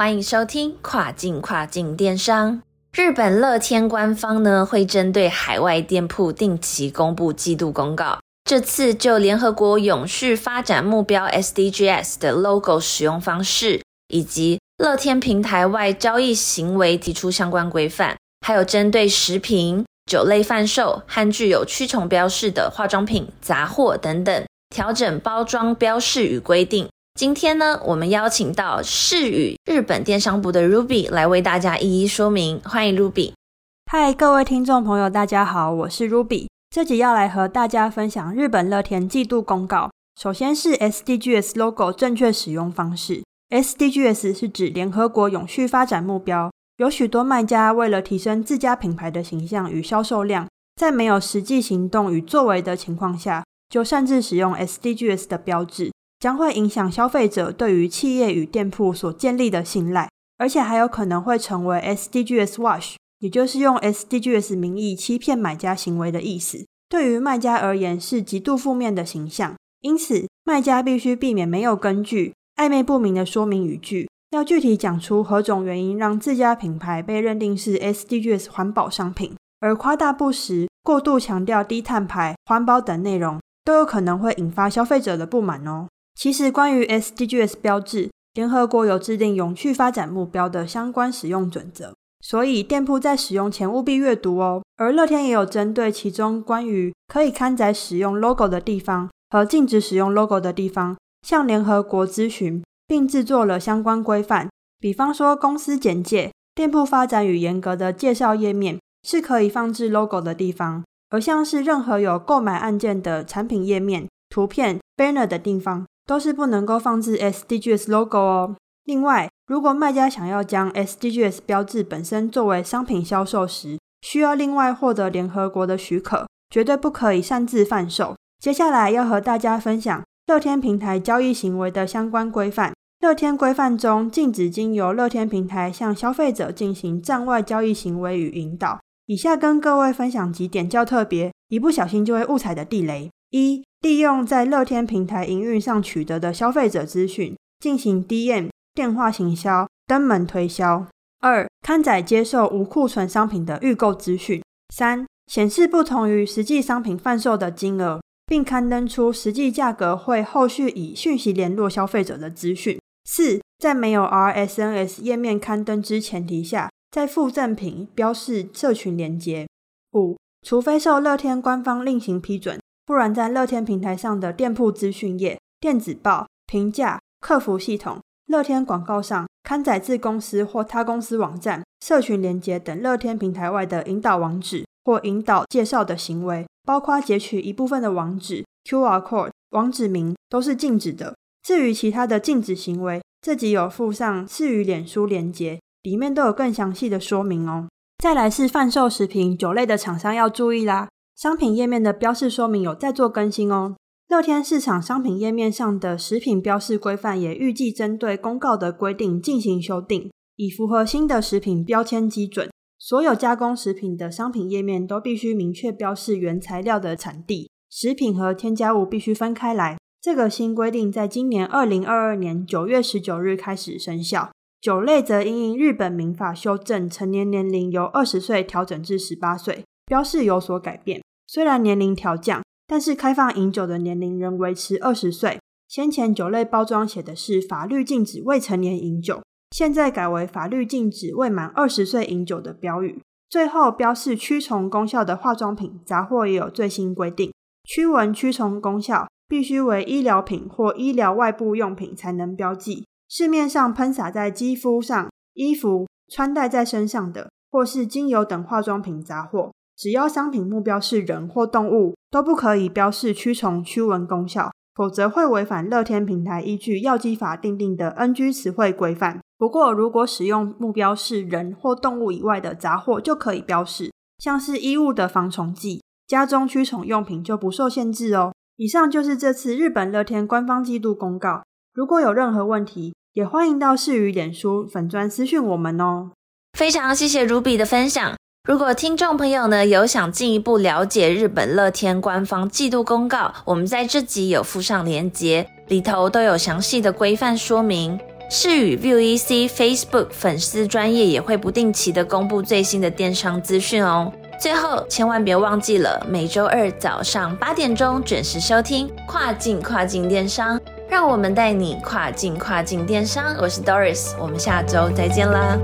欢迎收听跨境跨境电商。日本乐天官方呢会针对海外店铺定期公布季度公告。这次就联合国永续发展目标 SDGs 的 logo 使用方式，以及乐天平台外交易行为提出相关规范，还有针对食品、酒类贩售和具有驱虫标示的化妆品、杂货等等，调整包装标示与规定。今天呢，我们邀请到世宇日本电商部的 Ruby 来为大家一一说明。欢迎 Ruby。嗨，各位听众朋友，大家好，我是 Ruby。这集要来和大家分享日本乐天季度公告。首先是 SDGs logo 正确使用方式。SDGs 是指联合国永续发展目标。有许多卖家为了提升自家品牌的形象与销售量，在没有实际行动与作为的情况下，就擅自使用 SDGs 的标志。将会影响消费者对于企业与店铺所建立的信赖，而且还有可能会成为 SDGs wash，也就是用 SDGs 名义欺骗买家行为的意思。对于卖家而言是极度负面的形象，因此卖家必须避免没有根据、暧昧不明的说明语句，要具体讲出何种原因让自家品牌被认定是 SDGs 环保商品，而夸大不实、过度强调低碳排、环保等内容，都有可能会引发消费者的不满哦。其实，关于 SDGs 标志，联合国有制定永续发展目标的相关使用准则，所以店铺在使用前务必阅读哦。而乐天也有针对其中关于可以刊载使用 logo 的地方和禁止使用 logo 的地方，向联合国咨询，并制作了相关规范。比方说，公司简介、店铺发展与严格的介绍页面是可以放置 logo 的地方，而像是任何有购买按键的产品页面、图片、banner 的地方。都是不能够放置 SDGs logo 哦。另外，如果卖家想要将 SDGs 标志本身作为商品销售时，需要另外获得联合国的许可，绝对不可以擅自贩售。接下来要和大家分享乐天平台交易行为的相关规范。乐天规范中禁止经由乐天平台向消费者进行站外交易行为与引导。以下跟各位分享几点较特别，一不小心就会误踩的地雷。一利用在乐天平台营运上取得的消费者资讯进行 DM 电话行销、登门推销。二、刊载接受无库存商品的预购资讯。三、显示不同于实际商品贩售的金额，并刊登出实际价格会后续以讯息联络消费者的资讯。四、在没有 RSNS 页面刊登之前提下，在附赠品标示社群连接。五、除非受乐天官方另行批准。不然，在乐天平台上的店铺资讯页、电子报、评价、客服系统、乐天广告上刊载自公司或他公司网站、社群连接等乐天平台外的引导网址或引导介绍的行为，包括截取一部分的网址、QR code、网址名，都是禁止的。至于其他的禁止行为，这集有附上次于脸书连接，里面都有更详细的说明哦。再来是贩售食品、酒类的厂商要注意啦。商品页面的标示说明有在做更新哦。乐天市场商品页面上的食品标示规范也预计针对公告的规定进行修订，以符合新的食品标签基准。所有加工食品的商品页面都必须明确标示原材料的产地，食品和添加物必须分开来。这个新规定在今年二零二二年九月十九日开始生效。酒类则因日本民法修正，成年年龄由二十岁调整至十八岁，标示有所改变。虽然年龄调降，但是开放饮酒的年龄仍维持二十岁。先前酒类包装写的是法律禁止未成年饮酒，现在改为法律禁止未满二十岁饮酒的标语。最后标示驱虫功效的化妆品、杂货也有最新规定，驱蚊驱虫功效必须为医疗品或医疗外部用品才能标记。市面上喷洒在肌肤上、衣服、穿戴在身上的，或是精油等化妆品杂货。只要商品目标是人或动物，都不可以标示驱虫驱蚊功效，否则会违反乐天平台依据药剂法定定的 NG 词汇规范。不过，如果使用目标是人或动物以外的杂货，就可以标示，像是衣物的防虫剂、家中驱虫用品就不受限制哦。以上就是这次日本乐天官方季度公告。如果有任何问题，也欢迎到视于脸书粉专私讯我们哦。非常谢谢 Ruby 的分享。如果听众朋友呢有想进一步了解日本乐天官方季度公告，我们在这集有附上连结，里头都有详细的规范说明。是与 VUEC Facebook 粉丝专业也会不定期的公布最新的电商资讯哦。最后，千万别忘记了每周二早上八点钟准时收听跨境跨境电商，让我们带你跨境跨境电商。我是 Doris，我们下周再见啦。